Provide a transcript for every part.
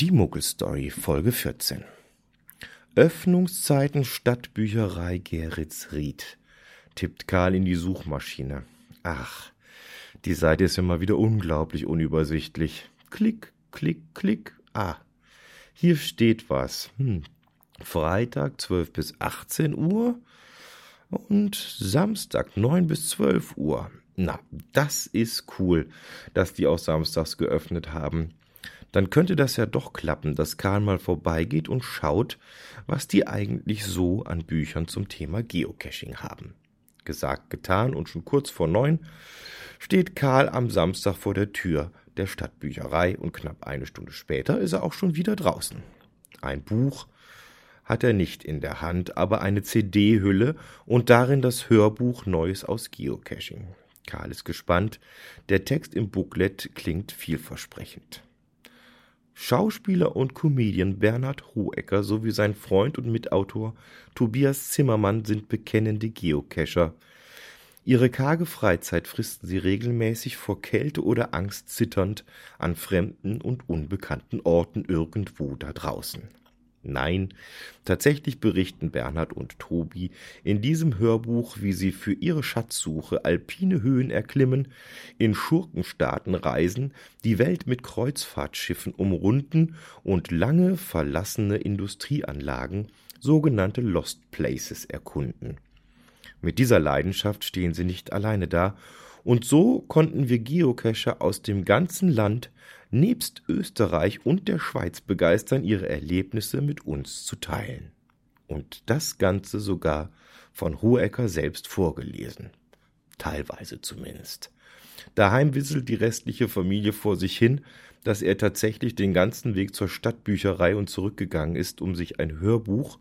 Die Muggelstory Folge 14 Öffnungszeiten Stadtbücherei Geretsried tippt Karl in die Suchmaschine. Ach, die Seite ist mal wieder unglaublich unübersichtlich. Klick, klick, klick. Ah, hier steht was. Hm. Freitag 12 bis 18 Uhr und Samstag 9 bis 12 Uhr. Na, das ist cool, dass die auch samstags geöffnet haben. Dann könnte das ja doch klappen, dass Karl mal vorbeigeht und schaut, was die eigentlich so an Büchern zum Thema Geocaching haben. Gesagt, getan und schon kurz vor neun steht Karl am Samstag vor der Tür der Stadtbücherei und knapp eine Stunde später ist er auch schon wieder draußen. Ein Buch hat er nicht in der Hand, aber eine CD-Hülle und darin das Hörbuch Neues aus Geocaching. Karl ist gespannt. Der Text im Booklet klingt vielversprechend. Schauspieler und Comedian Bernhard Hohecker sowie sein Freund und Mitautor Tobias Zimmermann sind bekennende Geocacher. Ihre karge Freizeit fristen sie regelmäßig vor Kälte oder Angst zitternd an fremden und unbekannten Orten irgendwo da draußen. Nein, tatsächlich berichten Bernhard und Tobi in diesem Hörbuch, wie sie für ihre Schatzsuche alpine Höhen erklimmen, in Schurkenstaaten reisen, die Welt mit Kreuzfahrtschiffen umrunden und lange verlassene Industrieanlagen, sogenannte Lost Places, erkunden. Mit dieser Leidenschaft stehen sie nicht alleine da, und so konnten wir Geocacher aus dem ganzen Land nebst Österreich und der Schweiz begeistern, ihre Erlebnisse mit uns zu teilen. Und das Ganze sogar von Hohecker selbst vorgelesen. Teilweise zumindest. Daheim wisselt die restliche Familie vor sich hin, dass er tatsächlich den ganzen Weg zur Stadtbücherei und zurückgegangen ist, um sich ein Hörbuch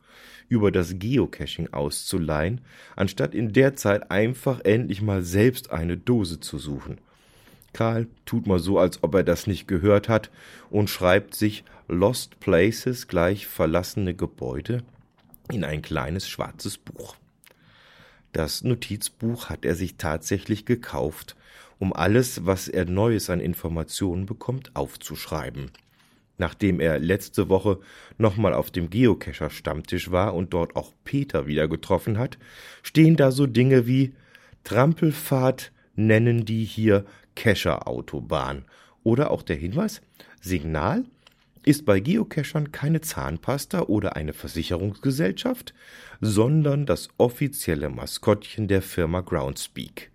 über das Geocaching auszuleihen, anstatt in der Zeit einfach endlich mal selbst eine Dose zu suchen. Karl tut mal so, als ob er das nicht gehört hat und schreibt sich Lost Places gleich verlassene Gebäude in ein kleines schwarzes Buch. Das Notizbuch hat er sich tatsächlich gekauft, um alles, was er Neues an Informationen bekommt, aufzuschreiben. Nachdem er letzte Woche nochmal auf dem Geocacher-Stammtisch war und dort auch Peter wieder getroffen hat, stehen da so Dinge wie Trampelfahrt nennen die hier Cacher-Autobahn. Oder auch der Hinweis, Signal ist bei Geocachern keine Zahnpasta oder eine Versicherungsgesellschaft, sondern das offizielle Maskottchen der Firma Groundspeak.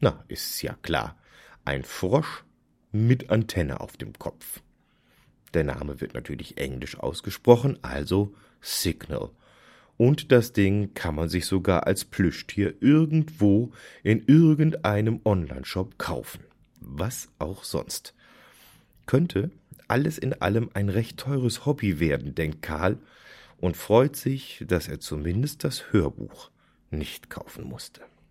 Na, ist ja klar. Ein Frosch mit Antenne auf dem Kopf. Der Name wird natürlich englisch ausgesprochen, also Signal und das Ding kann man sich sogar als Plüschtier irgendwo in irgendeinem Onlineshop kaufen. Was auch sonst. Könnte alles in allem ein recht teures Hobby werden, denkt Karl und freut sich, dass er zumindest das Hörbuch nicht kaufen musste.